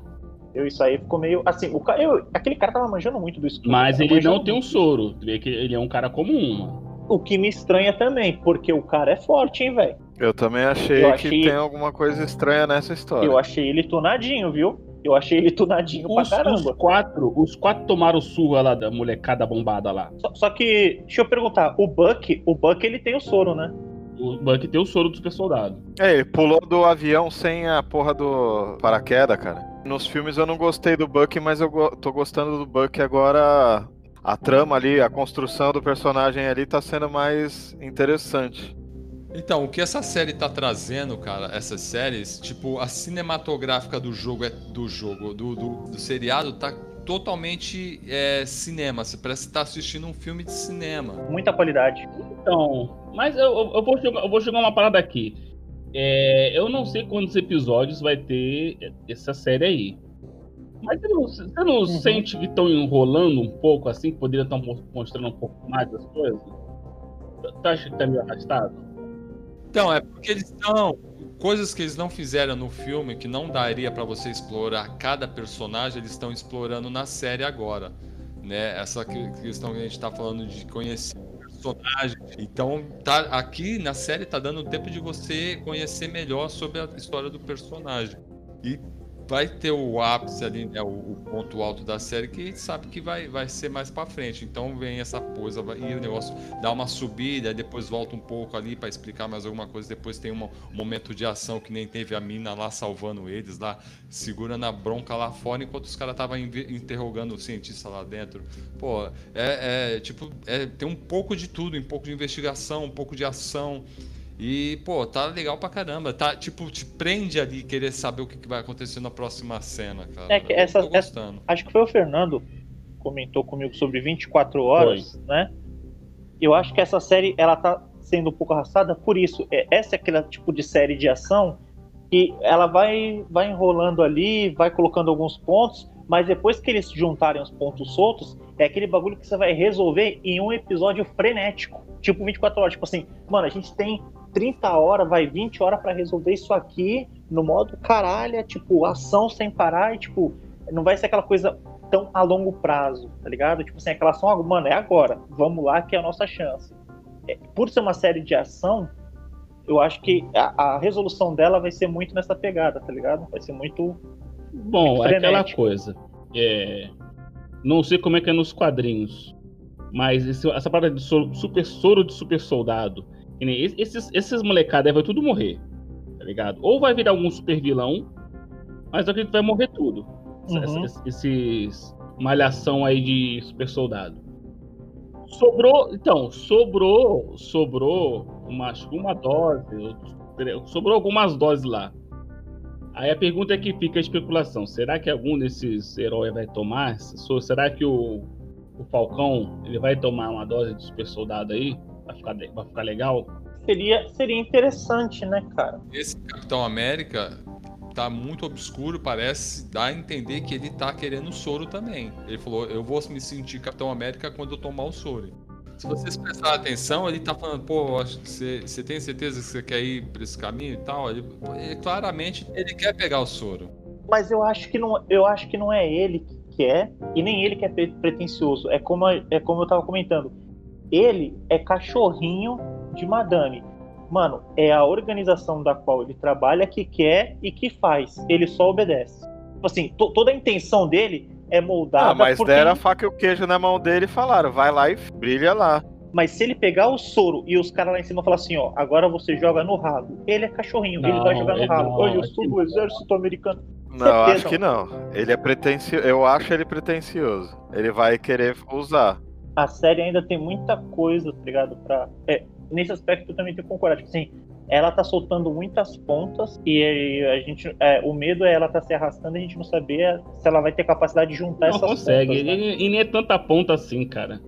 S5: Eu, isso aí ficou meio. Assim, o ca... eu, aquele cara tava manjando muito do escudo.
S6: Mas ele não
S5: manjando
S6: tem um
S5: muito.
S6: soro. Que ele é um cara comum, mano.
S5: O que me estranha também, porque o cara é forte, hein, velho.
S1: Eu também achei,
S5: Eu
S1: que
S5: achei-
S1: tem alguma coisa estranha nessa história.
S5: Eu achei ele tunadinho, viu? Eu achei ele tunadinho pra
S6: Os, os
S5: caramba.
S6: quatro, os quatro tomaram surra lá da molecada bombada lá.
S5: Só, só que, deixa eu perguntar, o Buck, o Buck ele tem o soro, né?
S6: O Buck tem o soro do super soldado.
S1: É, ele pulou do avião sem a porra do paraquedas, cara. Nos filmes eu não gostei do Buck, mas eu go- tô gostando do Buck agora. A trama ali, a construção do personagem ali tá sendo mais interessante.
S4: Então, o que essa série tá trazendo, cara, essas séries, tipo, a cinematográfica do jogo, é do jogo, do, do, do seriado, tá totalmente é, cinema. Você parece estar assistindo um filme de cinema.
S5: Muita qualidade.
S6: Então, mas eu, eu- eu vou, jogar, eu vou jogar uma parada aqui. É, eu não sei quantos episódios vai ter essa série aí. Mas você não, você não sente que estão enrolando um pouco assim, que poderia estar mostrando um pouco mais das coisas? Tu acha que tá meio arrastado?
S4: Então, é porque eles estão. Coisas que eles não fizeram no filme, que não daria pra você explorar cada personagem, eles estão explorando na série agora. Né? Essa que- questão que a gente tá falando de conhecer personagem. Então, tá, aqui na série tá dando tempo de você conhecer melhor sobre a história do personagem. E vai ter o ápice ali, né, o, o ponto alto da série, que a gente sabe que vai, vai ser mais pra frente. Então vem essa coisa, vai- e o negócio dá uma subida, depois volta um pouco ali pra explicar mais alguma coisa, depois tem um momento de ação que nem teve a mina lá salvando eles, lá segurando a bronca lá fora, enquanto os caras estavam interrogando o cientista lá dentro. Pô, é, é, tipo, é, tem um pouco de tudo, um pouco de investigação, um pouco de ação. E, pô, tá legal pra caramba. Tá, tipo, te prende ali querer saber o que vai acontecer na próxima cena, cara.
S5: É que essa-
S4: tô gostando.
S5: Acho que foi o Fernando que comentou comigo sobre 24 horas, né? Eu acho que essa série ela tá sendo um pouco arrastada por isso. É, essa é aquele tipo de série de ação que ela vai, vai enrolando ali, vai colocando alguns pontos, mas depois que eles juntarem os pontos soltos, é aquele bagulho que você vai resolver em um episódio frenético. Tipo 24 horas. Tipo assim, mano, a gente tem 30 horas, vai 20 horas pra resolver isso aqui no modo caralho, tipo, ação sem parar e tipo, não vai ser aquela coisa tão a longo prazo, tá ligado? Tipo assim, aquela ação, mano, é agora, vamos lá que é a nossa chance. É, por ser uma série de ação, eu acho que a, a resolução dela vai ser muito nessa pegada, tá ligado? Vai ser muito.
S6: Bom, é aquela coisa. É, não sei como é que é nos quadrinhos, mas esse- essa parada de soro- super soro de super soldado, esses, esses molecadas vai tudo morrer, tá ligado? Ou vai virar algum super vilão, mas eu acredito que vai morrer tudo.
S5: Uhum.
S6: essa- Esses malhação aí de super soldado. Sobrou, então, sobrou, sobrou uma, uma dose, sobrou algumas doses lá. Aí a pergunta é que fica a especulação: será que algum desses heróis vai tomar? Será que o, o Falcão ele vai tomar uma dose de super soldado aí? Vai ficar, ficar legal?
S5: Seria, seria interessante, né, cara?
S4: Esse Capitão América tá muito obscuro, parece dar a entender que ele tá querendo o soro também. Ele falou: Eu vou me sentir Capitão América quando eu tomar o soro. Se vocês prestarem atenção, ele tá falando, pô, acho que você, você tem certeza que você quer ir pra esse caminho e tal? Ele, ele- claramente ele quer pegar o soro.
S5: Mas eu acho que não, eu acho que não é ele que quer e nem ele que é pre- pretencioso. É como é como eu tava comentando. Ele é cachorrinho de madame. Mano, é a organização da qual ele trabalha que quer e que faz. Ele só obedece. Tipo assim, to- toda a intenção dele é moldada
S1: Ah, mas
S5: por
S1: deram a faca e o queijo na mão dele e falaram, vai lá e brilha lá.
S5: Mas se ele pegar o soro e os caras lá em cima falar assim, ó, agora você joga no ralo. Ele é cachorrinho, ele
S6: Não,
S5: vai jogar no
S6: ele
S5: ralo.
S6: não,
S5: Olha, eu
S6: acho
S5: sou do exército americano.
S1: Não,
S5: Certeza.
S1: acho que não. Ele é pretencioso. Eu acho ele pretencioso. Ele vai querer usar.
S5: A série ainda tem muita coisa, tá ligado? Pra... É, nesse aspecto eu também tenho que concordar. Tipo assim, ela tá soltando muitas pontas e a gente. é, o medo é ela tá se arrastando e a gente não saber se ela vai ter capacidade de juntar
S6: Não
S5: essas
S6: consegue.
S5: pontas. né?
S6: E, e nem é tanta ponta assim, cara.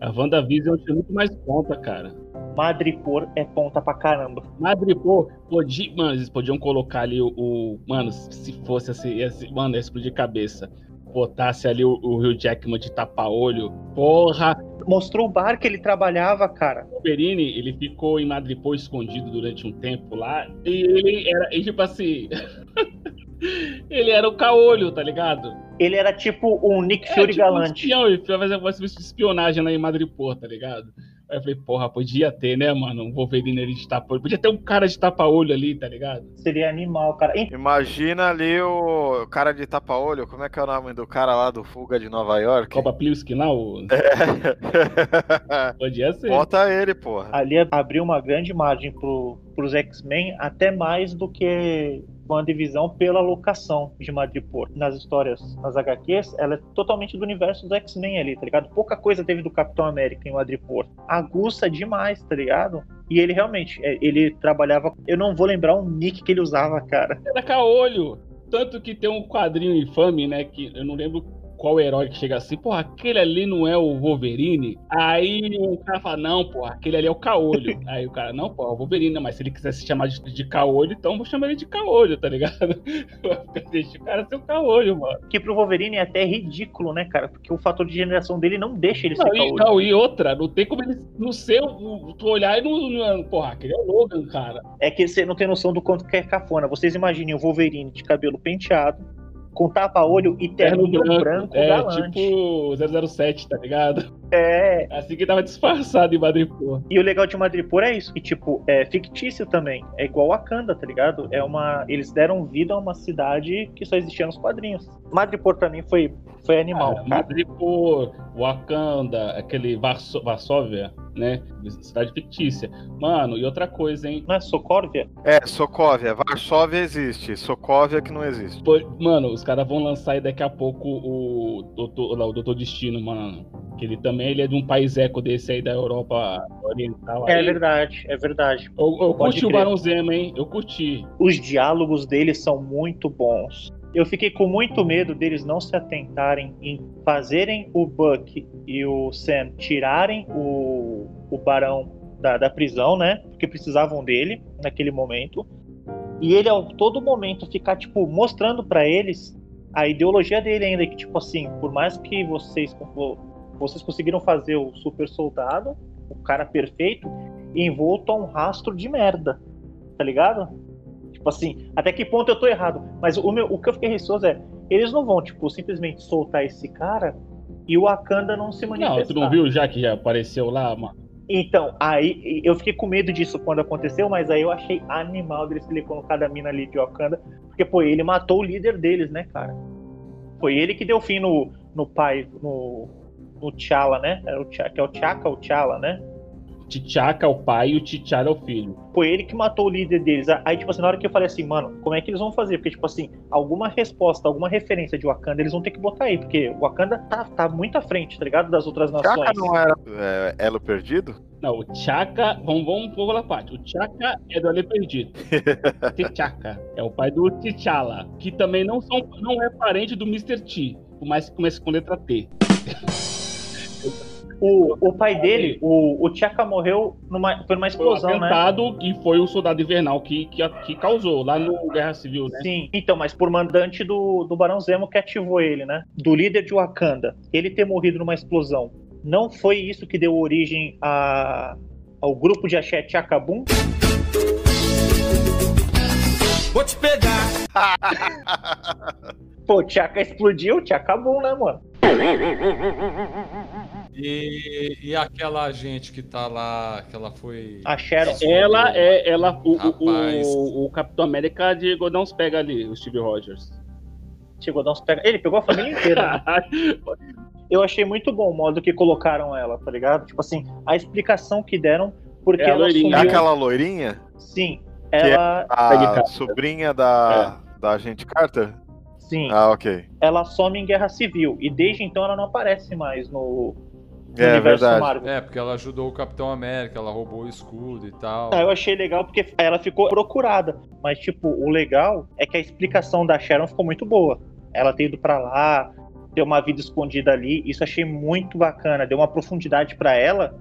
S6: A WandaVision tinha muito mais ponta, cara.
S5: Madripoor é ponta pra caramba.
S6: Madripoor, podia, mano, eles podiam colocar ali o. o- mano, se fosse assim, ia mano, ia explodir cabeça. Botasse ali o, o Rio Jackman de tapa-olho. Porra!
S5: Mostrou o bar que ele trabalhava, cara.
S6: O Wolverine, ele ficou em Madripoor escondido durante um tempo lá. E ele era, e, tipo assim. [LAUGHS] ele era o caolho, tá ligado?
S5: Ele era tipo um Nick
S6: É,
S5: Fury
S6: tipo, um
S5: galante.
S6: espião, ele fazer uma espionagem lá em Madripoor, tá ligado? Aí eu falei, porra, podia ter, né, mano? Um Wolverine ali de tapa-olho. Podia ter um cara de tapa-olho ali, tá ligado?
S5: Seria animal, cara.
S1: Imagina ali o cara de tapa-olho. Como é que é o nome do cara lá do Fuga de Nova York?
S6: Copa Pliusky lá, o...
S1: É.
S6: podia ser.
S1: Bota ele, porra.
S5: ali abriu uma grande margem pro, pros X-Men, até mais do que uma divisão pela locação de Madripoor. Nas histórias, nas HQs, ela é totalmente do universo do X-Men ali, tá ligado? Pouca coisa teve do Capitão América em Madripoor. Aguça demais, tá ligado? E ele realmente, é, ele trabalhava. Eu não vou lembrar o nick que ele usava, cara.
S6: Era caolho. Tanto que tem um quadrinho infame, né, que eu não lembro qual herói que chega assim, porra, aquele ali não é o Wolverine? Aí o cara fala, não, porra, aquele ali é o Caolho. [LAUGHS] Aí o cara, não, porra, é o Wolverine, mas se ele quiser se chamar de, de Caolho, então eu vou chamar ele de Caolho, tá ligado? [LAUGHS] Deixa o cara ser o Caolho, mano.
S5: Que pro Wolverine é até ridículo, né, cara? Porque o fator de generação dele não deixa ele ser
S6: Não, e,
S5: caolho.
S6: não, e outra, não tem como ele não ser, o- tu olhar e não, não. Porra, aquele é o Logan, cara.
S5: É que você não tem noção do quanto que é cafona. Vocês imaginem o Wolverine de cabelo penteado, com tapa-olho e
S6: Terno
S5: branco,
S6: branco, é
S5: galante.
S6: tipo 007, tá ligado?
S5: É.
S6: Assim que tava disfarçado em Madripoor.
S5: E o legal de Madripoor é isso, que tipo, é fictício também. É igual Wakanda, tá ligado? É uma. Eles deram vida a uma cidade que só existia nos quadrinhos. Madripoor pra mim foi, foi animal,
S6: Cara,
S5: cara.
S6: Madripoor, Wakanda, aquele Varso- Varsóvia, né? Cidade fictícia. Mano, e outra coisa, hein?
S5: Não é Sokovia?
S1: É, Sokovia. Varsóvia existe. Sokovia que não existe.
S6: Pô, Mano, os caras vão lançar aí daqui a pouco o Doutor, lá, o Doutor Destino, mano. Que ele também ele é de um país eco desse aí da Europa Oriental.
S5: É
S6: aí.
S5: verdade, é verdade.
S6: Eu, eu curti o
S5: crer.
S6: Barão Zemo, hein? Eu curti.
S5: Os diálogos deles são muito bons. Eu fiquei com muito medo deles não se atentarem em fazerem o Buck e o Sam tirarem o, o Barão da, da prisão, né? Porque precisavam dele naquele momento. E ele, a todo momento, ficar, tipo, mostrando pra eles a ideologia dele ainda. Que, tipo assim, por mais que vocês, vocês conseguiram fazer o super soldado, o cara perfeito, envolto a um rastro de merda. Tá ligado? Tipo assim, até que ponto eu tô errado? Mas o, meu, o que eu fiquei receoso é, eles não vão, tipo, simplesmente soltar esse cara e o Wakanda não se manifestar.
S6: Não, tu não viu já que já apareceu lá, mano?
S5: Então, aí eu fiquei com medo disso quando aconteceu, mas aí eu achei animal deles terem colocado a mina ali de Wakanda, porque, pô, ele matou o líder deles, né, cara? Foi ele que deu fim no, no pai, no, no T'Challa, né? Era o T'Challa, que é o T'Chaka ou T'Challa, né?
S6: T'Chaka é o pai e o T'Challa é o filho.
S5: Foi ele que matou o líder deles. Aí, tipo assim, na hora que eu falei assim, mano, como é que eles vão fazer? Porque, tipo assim, alguma resposta, alguma referência de Wakanda, eles vão ter que botar aí, porque Wakanda tá, tá muito à frente, tá ligado? Das outras nações.
S1: Chaka não era é, elo perdido?
S6: Não, o T'Chaka, vamos, vamos pôr pela parte. O T'Chaka é do Ale Perdido. [LAUGHS] T'Chaka é o pai do T'Challa, que também não, são, não é parente do Mr. T, por mais que comece com letra T. [LAUGHS]
S5: O, o pai dele, o, o T'Chaka morreu numa, foi numa
S6: Foi um
S5: explosão, né?
S6: atentado e foi o soldado invernal que, que, que causou lá no Guerra Civil, né?
S5: Sim, então, mas por mandante do, do Barão Zemo que ativou ele, né? Do líder de Wakanda. Ele ter morrido numa explosão. Não foi isso que deu origem a, ao grupo de axé Tchakabum?
S2: Vou te pegar. [LAUGHS]
S5: Pô, o Tchaka explodiu, o Tchaka acabou, né, mano? [LAUGHS]
S4: E, e aquela gente que tá lá, que ela foi.
S5: A Sharon.
S6: Ela é. Ela, o, o,
S4: Rapaz.
S6: o, o Capitão América de Godão pega ali, o Steve Rogers.
S5: Dar uns pega. Ele pegou a família inteira. né? [LAUGHS] Eu achei muito bom o modo que colocaram ela, tá ligado? Tipo assim, a explicação que deram, porque
S6: É a
S5: ela
S6: loirinha.
S1: É
S5: assumiu.
S1: aquela loirinha?
S5: Sim, ela.
S6: Peggy
S1: A sobrinha da, da agente Carter?
S5: Sim,
S1: Ah, ok.
S5: ela some em guerra civil. E desde então ela não aparece mais no,
S1: É
S5: universo
S1: verdade.
S5: Marvel.
S4: É, porque ela ajudou o Capitão América, ela roubou o escudo e tal.
S5: Ah, eu achei legal porque ela ficou procurada. Mas, tipo, o legal é que a explicação da Sharon ficou muito boa. Ela ter ido pra lá, ter uma vida escondida ali. Isso achei muito bacana. Deu uma profundidade pra ela,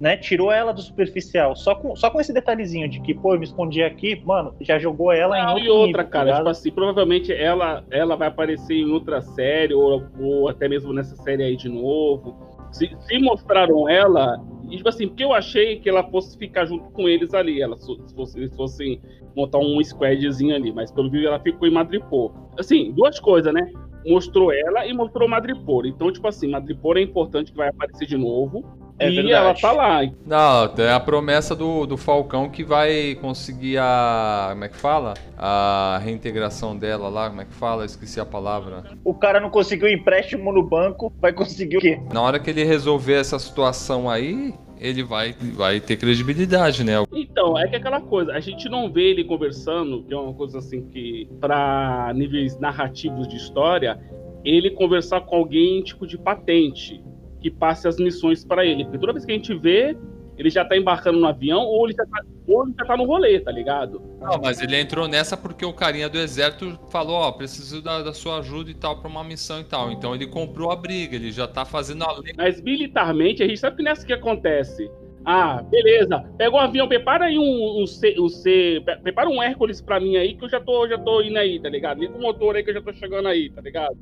S5: né? Tirou ela do superficial. Só com, só com esse detalhezinho de que, pô, eu me escondi aqui, mano, já jogou ela em
S6: Não,
S5: outro
S6: e outra,
S5: nível, tá
S6: cara, tipo assim, provavelmente ela, ela vai aparecer em outra série, ou, ou até mesmo nessa série aí de novo. Se, se mostraram ela, e, tipo assim, porque eu achei que ela fosse ficar junto com eles ali, ela se fosse, eles fossem montar um squadzinho ali, mas pelo visto ela ficou em Madripoor. Assim, duas coisas, né? Mostrou ela e mostrou Madripoor. Então, tipo assim, Madripoor é importante que vai aparecer de novo.
S5: É
S6: e
S5: verdade.
S6: ela tá lá.
S4: Não, tem a promessa do, do Falcão que vai conseguir a. Como é que fala? A reintegração dela lá, como é que fala? Esqueci a palavra.
S5: O cara não conseguiu empréstimo no banco, vai conseguir o quê?
S4: Na hora que ele resolver essa situação aí, ele vai, vai ter credibilidade, né?
S6: Então, é que é aquela coisa, a gente não vê ele conversando, que é uma coisa assim que, pra níveis narrativos de história, ele conversar com alguém tipo de patente, que passe as missões pra ele. Porque toda vez que a gente vê, ele já tá embarcando no avião ou ele já tá, ou ele já tá no rolê, tá ligado?
S4: Não, mas ele entrou nessa porque o carinha do exército falou, ó, preciso da, da sua ajuda e tal pra uma missão e tal. Então ele comprou a briga, ele já tá fazendo a lei.
S6: Mas militarmente, a gente sabe que nessa que acontece. Ah, beleza. Pega um avião, prepara aí um, um C, um C- pre- prepara um Hércules pra mim aí, que eu já tô, já tô indo aí, tá ligado? Liga o motor aí que eu já tô chegando aí, tá ligado?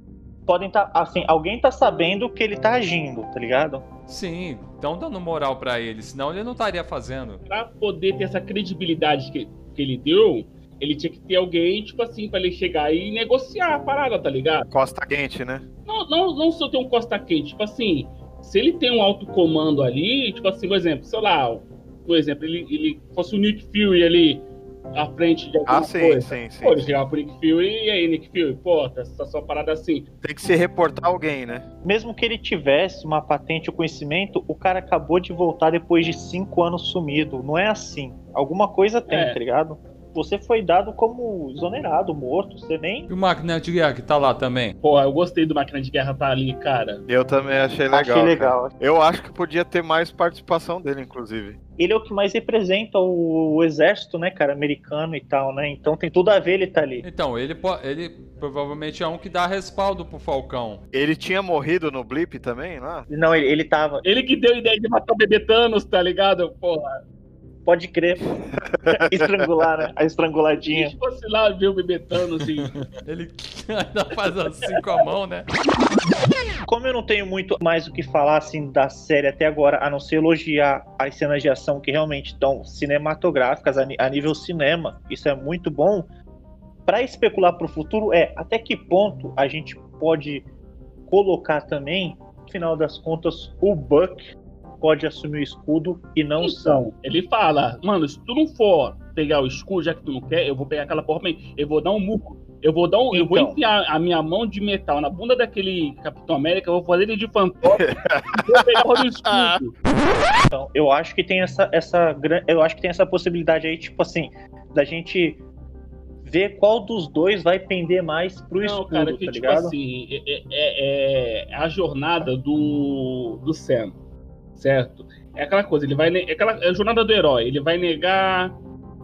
S5: Podem tá, assim, alguém tá sabendo que ele tá agindo, tá ligado?
S4: Sim, então dando moral pra ele, senão ele não estaria fazendo.
S6: Pra poder ter essa credibilidade que, que ele deu, ele tinha que ter alguém, tipo assim, pra ele chegar e negociar a parada, tá ligado?
S1: Costa quente, né?
S6: Não, não, não só ter um costa quente, tipo assim, se ele tem um alto comando ali, tipo assim, por exemplo, sei lá, por exemplo, ele, ele fosse o Nick Fury ali à frente de alguma
S1: Ah, sim,
S6: coisa.
S1: sim, sim.
S6: Pô, ele chegava pro Nick Fury e aí, Nick Fury, pô, tá sua parada assim.
S1: Tem que se reportar alguém, né?
S5: Mesmo que ele tivesse uma patente ou conhecimento, o cara acabou de voltar depois de cinco anos sumido. Não é assim. Alguma coisa tem,
S6: É.
S5: tá ligado? Você foi dado como exonerado, morto. Você nem.
S4: E o máquina de guerra que tá lá também?
S6: Pô, eu gostei do Máquina de Guerra tá ali, cara.
S1: Eu também achei legal.
S5: Achei
S1: cara.
S5: legal.
S1: Eu acho que podia ter mais participação dele, inclusive.
S5: Ele é o que mais representa o, o exército, né, cara, americano e tal, né? Então tem tudo a ver ele tá ali.
S4: Então, ele, ele provavelmente é um que dá respaldo pro Falcão.
S1: Ele tinha morrido no Blip também lá?
S5: Não, ele, ele tava.
S6: Ele que deu a ideia de matar o bebê Thanos, tá ligado? Porra.
S5: Pode crer. [LAUGHS] Estrangular, né? A estranguladinha.
S6: Se fosse lá ver o bebê Thanos e
S4: Ele ainda faz assim com a mão, né?
S5: Como eu não tenho muito mais o que falar assim da série até agora, a não ser elogiar as cenas de ação que realmente estão cinematográficas a nível cinema, isso é muito bom. Para especular para o futuro é até que ponto a gente pode colocar também, no final das contas, o Buck pode assumir o escudo e não.
S6: Então, ele fala, mano, se tu não for pegar o escudo, já que tu não quer, eu vou pegar aquela porra, eu vou dar um murro. Eu vou dar um, eu vou
S5: Então.
S6: enfiar a minha mão de metal na bunda daquele Capitão América, eu vou fazer ele de fantoche [LAUGHS] e vou pegar o do escudo.
S5: Então, eu acho que tem essa, essa eu acho que tem essa possibilidade aí, tipo assim, da gente ver qual dos dois vai pender mais pro
S6: Não,
S5: escudo,
S6: cara, que
S5: tá
S6: tipo
S5: ligado?
S6: assim, é, é- é a jornada do, do Sam, certo? É aquela coisa, ele vai, é aquela é a jornada do herói, ele vai negar,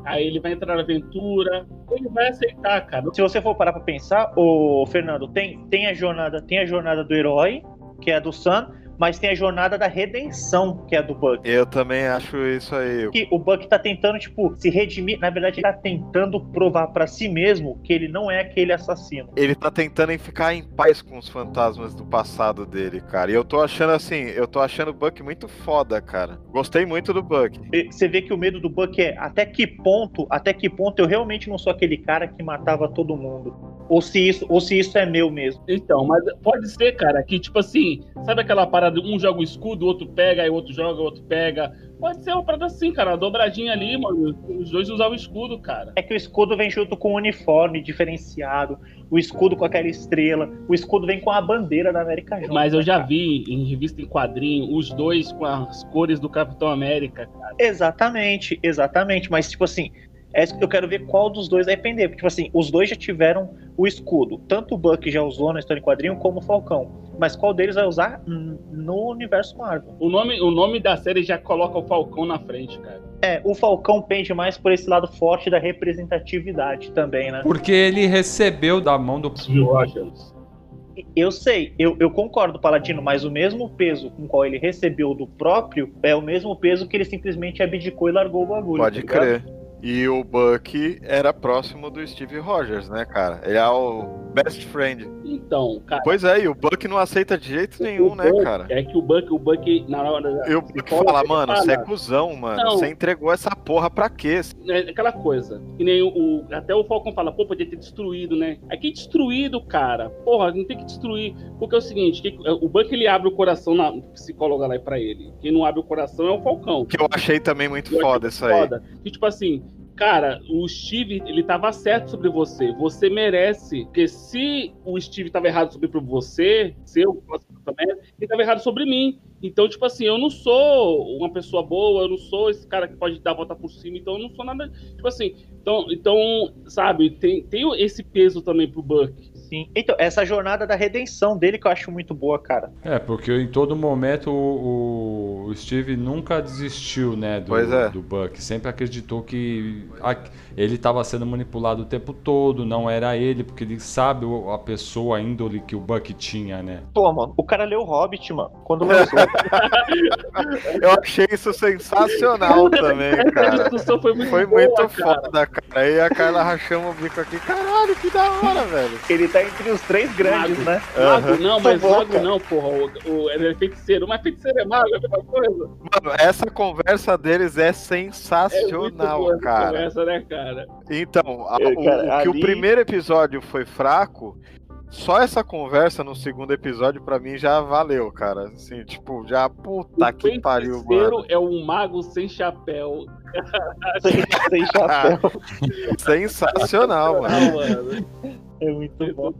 S6: aí ele vai entrar na aventura, ele vai aceitar, cara.
S5: Se você for parar pra pensar, o Fernando, tem, tem a jornada, tem a jornada do herói, que é a do Sam, mas tem a jornada da redenção, que é a do Buck.
S1: Eu também acho isso aí.
S5: Que o Buck tá tentando, tipo, se redimir. Na verdade, ele tá tentando provar para si mesmo que ele não é aquele assassino.
S1: Ele tá tentando ficar em paz com os fantasmas do passado dele, cara. E eu tô achando assim, eu tô achando o Buck muito foda, cara. Gostei muito do Buck.
S5: Você vê que o medo do Buck é até que ponto, até que ponto eu realmente não sou aquele cara que matava todo mundo. Ou se isso, ou se isso é meu mesmo.
S6: Então, mas pode ser, cara, que tipo assim, sabe aquela parada, um joga o escudo, o outro pega, aí o outro joga, o outro pega. Pode ser uma parada assim, cara, uma dobradinha ali, mano. Os dois usavam o escudo, cara.
S5: É que o escudo vem junto com o uniforme diferenciado, o escudo com aquela estrela, o escudo vem com a bandeira da América junto.
S6: Mas eu já
S5: cara?
S6: vi em revista em quadrinho os dois com as cores do Capitão América, cara.
S5: Exatamente, exatamente. Mas, tipo assim, é isso que eu quero ver qual dos dois vai pender. Porque, tipo assim, os dois já tiveram o escudo. Tanto o Buck já usou na história em quadrinho, como o Falcão. Mas qual deles vai usar no universo Marvel?
S6: O nome, o nome da série já coloca o Falcão na frente, cara.
S5: É, o Falcão pende mais por esse lado forte da representatividade também, né?
S4: Porque ele recebeu da mão do.
S6: Steve Rogers.
S5: Eu sei, eu, eu concordo, Paladino, mas o mesmo peso com qual ele recebeu do próprio é o mesmo peso que ele simplesmente abdicou e largou o bagulho.
S1: Pode
S5: tá ligado?
S1: E o Buck era próximo do Steve Rogers, né, cara? Ele é o best friend.
S6: Então, cara.
S1: Pois é, e o Buck não aceita de jeito nenhum, né,
S6: Buck-
S1: cara?
S6: É que o Buck, o Buck, na hora da.
S1: E o Buck
S6: Fala,
S1: mano, você é cuzão, mano.
S6: Não.
S1: Você entregou essa porra pra quê?
S6: É aquela coisa. Que nem o, o- Até o Falcon fala, pô, podia ter destruído, né? Aqui destruído, cara. Porra, não tem que destruir. Porque é o seguinte, que- o Buck ele abre o coração na psicóloga lá pra ele. Quem não abre o coração é o Falcão.
S1: Que eu achei também muito
S6: Eu
S1: foda isso aí.
S6: foda. E tipo assim, cara, o Steve, ele tava certo sobre você. Você merece. Porque se o Steve tava errado sobre você, seu, ele tava errado sobre mim. Então, tipo assim, eu não sou uma pessoa boa, eu não sou esse cara que pode dar a volta por cima, então eu não sou nada. Tipo assim, então, então sabe, tem, tem esse peso também pro Buck.
S5: Sim. Então, essa jornada da redenção dele que eu acho muito boa, cara.
S4: É, porque em todo momento o, o Steve nunca desistiu, né, do,
S1: é.
S4: do Buck. Sempre acreditou que a- ele estava sendo manipulado o tempo todo, não era ele, porque ele sabe a pessoa, a índole que o Buck tinha, né?
S5: Pô, mano, o cara leu Hobbit, mano, quando lançou. [LAUGHS]
S1: Eu achei isso sensacional [LAUGHS] também, cara.
S6: discussão foi muito
S1: Foi
S6: boa,
S1: muito
S6: cara.
S1: foda, cara. Aí a Carla rachamos o bico aqui. Caralho, que da hora, velho.
S5: Ele tá entre os três grandes,
S6: Mago.
S5: né?
S6: Mago não, mas mago
S5: cara.
S6: não, porra. O, o, ele é feiticeiro. Mas feiticeiro é mago, é a mesma coisa.
S1: Mano, essa conversa deles é
S6: É muito
S1: sensacional,
S6: boa essa
S1: cara.
S6: conversa, né, cara?
S1: Então, a-
S5: É,
S1: o,
S5: cara,
S1: o que o
S5: ali-
S1: primeiro episódio foi fraco, só essa conversa no segundo episódio pra mim já valeu, cara. Assim, tipo, já puta
S6: o
S1: que pariu, mano.
S6: é um mago sem chapéu.
S5: Sem, [LAUGHS] sem chapéu. [LAUGHS]
S1: Sensacional, mano.
S6: Mano.
S5: É muito bom.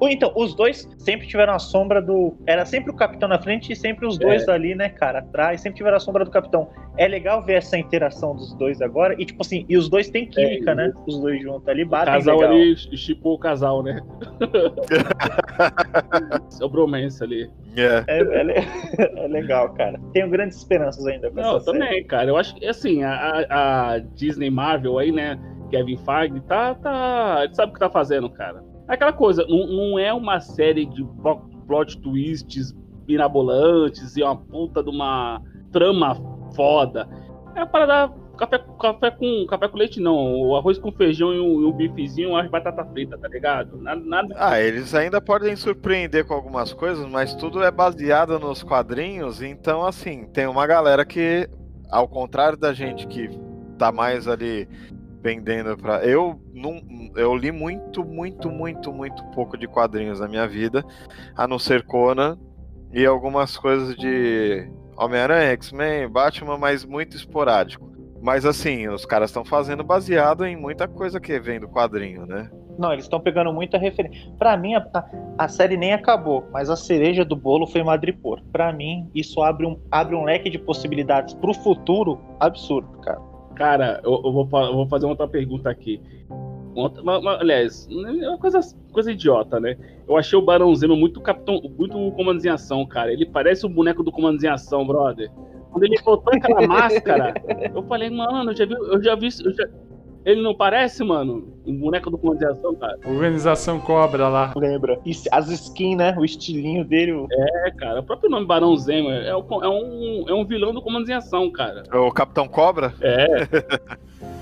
S5: Ou então, os dois sempre tiveram a sombra do. Era sempre o capitão na frente e sempre os dois ali, né, cara, atrás. Sempre tiveram a sombra do capitão. É legal ver essa interação dos dois agora. E, tipo assim, e os dois têm química,
S6: É,
S5: né? Os dois juntos ali
S6: O
S5: batem
S6: casal
S5: legal.
S6: ali chipou o casal, né? [LAUGHS] é o bromance ali.
S1: É.
S5: É, é é legal, cara. Tenho grandes esperanças ainda com
S6: Não,
S5: essa série.
S6: também, cara. Eu acho que, assim, a, a- a Disney Marvel aí, né? Kevin Feige, tá, tá. Ele sabe o que tá fazendo, cara. Aquela coisa, não, não é uma série de plo- plot twists mirabolantes e uma puta de uma trama foda. É uma parada. Café, café, com, café com leite, não. O arroz com feijão e um, um bifezinho, as batata frita, tá ligado? Nada. nada
S1: Ah, eles ainda podem surpreender com algumas coisas, mas tudo é baseado nos quadrinhos, então assim, tem uma galera que, ao contrário da gente que tá mais ali vendendo pra. Eu não. Eu li muito, muito, muito, muito pouco de quadrinhos na minha vida, a não ser Conan e algumas coisas de Homem-Aranha, X-Men, Batman, mas muito esporádico. Mas assim, os caras estão fazendo baseado em muita coisa que vem do quadrinho, né?
S5: Não, eles estão pegando muita referência. Pra mim, a, a- série nem acabou, mas a cereja do bolo foi Madripoor. Pra mim, isso abre um, abre um leque de possibilidades pro futuro absurdo, cara.
S6: Cara, eu, eu vou, eu vou fazer outra pergunta aqui. Outra- ma- ma- aliás, é uma coisa, coisa idiota, né? Eu achei o Barão Zemo muito capitão, muito comando em ação, cara. Ele parece o boneco do comando em ação, brother. Quando ele botou aquela [LAUGHS] máscara, eu falei, mano, eu já vi, eu já vi, eu já, Ele não parece, mano? Um boneco do comando de ação, cara.
S4: Organização Cobra lá.
S5: Lembra? E as skins, né? O estilinho dele. o-
S6: É, cara. O próprio nome Barão Zemo é, o- é um, é um vilão do comando de ação, cara.
S1: O Capitão Cobra?
S6: É. [LAUGHS]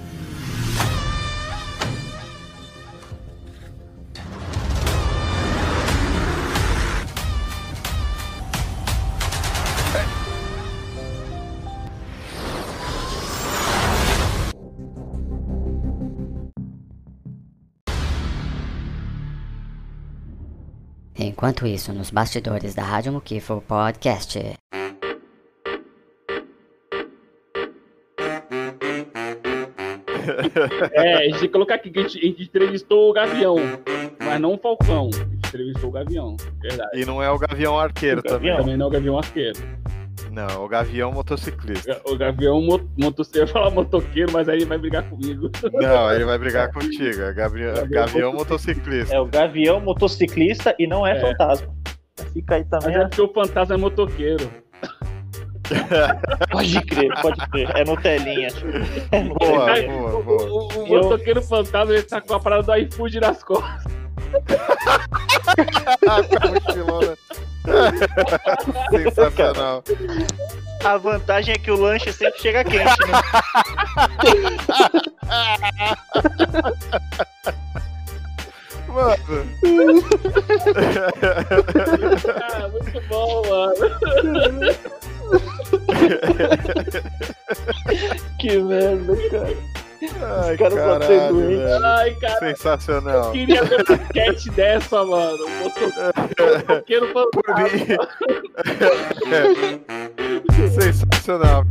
S3: Enquanto isso, nos bastidores da Rádio Mukifo Podcast.
S6: É, a gente tem que colocar aqui que a gente, a gente entrevistou o Gavião, mas não o Falcão. A gente entrevistou o Gavião, verdade.
S1: E não é o Gavião Arqueiro
S5: O Gavião.
S1: também.
S6: Também não é o Gavião Arqueiro.
S1: Não, o Gavião Motociclista.
S6: O Gavião mo motoceiro, fala motoqueiro, mas aí ele vai brigar comigo.
S1: Não, ele vai brigar contigo. É Gavião,
S6: Gavião
S1: Gavião Motociclista.
S5: É o Gavião motociclista e não é,
S6: É.
S5: fantasma. Fica aí
S6: Mas
S5: também.
S6: é porque o fantasma é motoqueiro. [LAUGHS]
S5: Pode crer, pode crer. É Nutelinha. É
S1: Boa,
S5: Nutelinha. [LAUGHS]
S1: boa,
S6: O,
S1: boa.
S6: o- o
S5: Eu-
S6: motoqueiro fantasma ele tá com a parada do iFood nas costas. [LAUGHS]
S1: Ah, mochilona. [LAUGHS] Sensacional.
S5: A vantagem é que o lanche sempre chega quente, né? [LAUGHS]
S1: Mano.
S6: Ah, muito bom, mano. [LAUGHS]
S5: Que merda, cara.
S1: Ai,
S5: Os caras
S1: caralho, velho.
S6: Ai, cara,
S1: Sensacional.
S6: eu queria ver uma sketch [LAUGHS] dessa, mano. Motoqueiro [LAUGHS]
S1: Por
S6: fantasma.
S1: mim. [LAUGHS] É. Sensacional.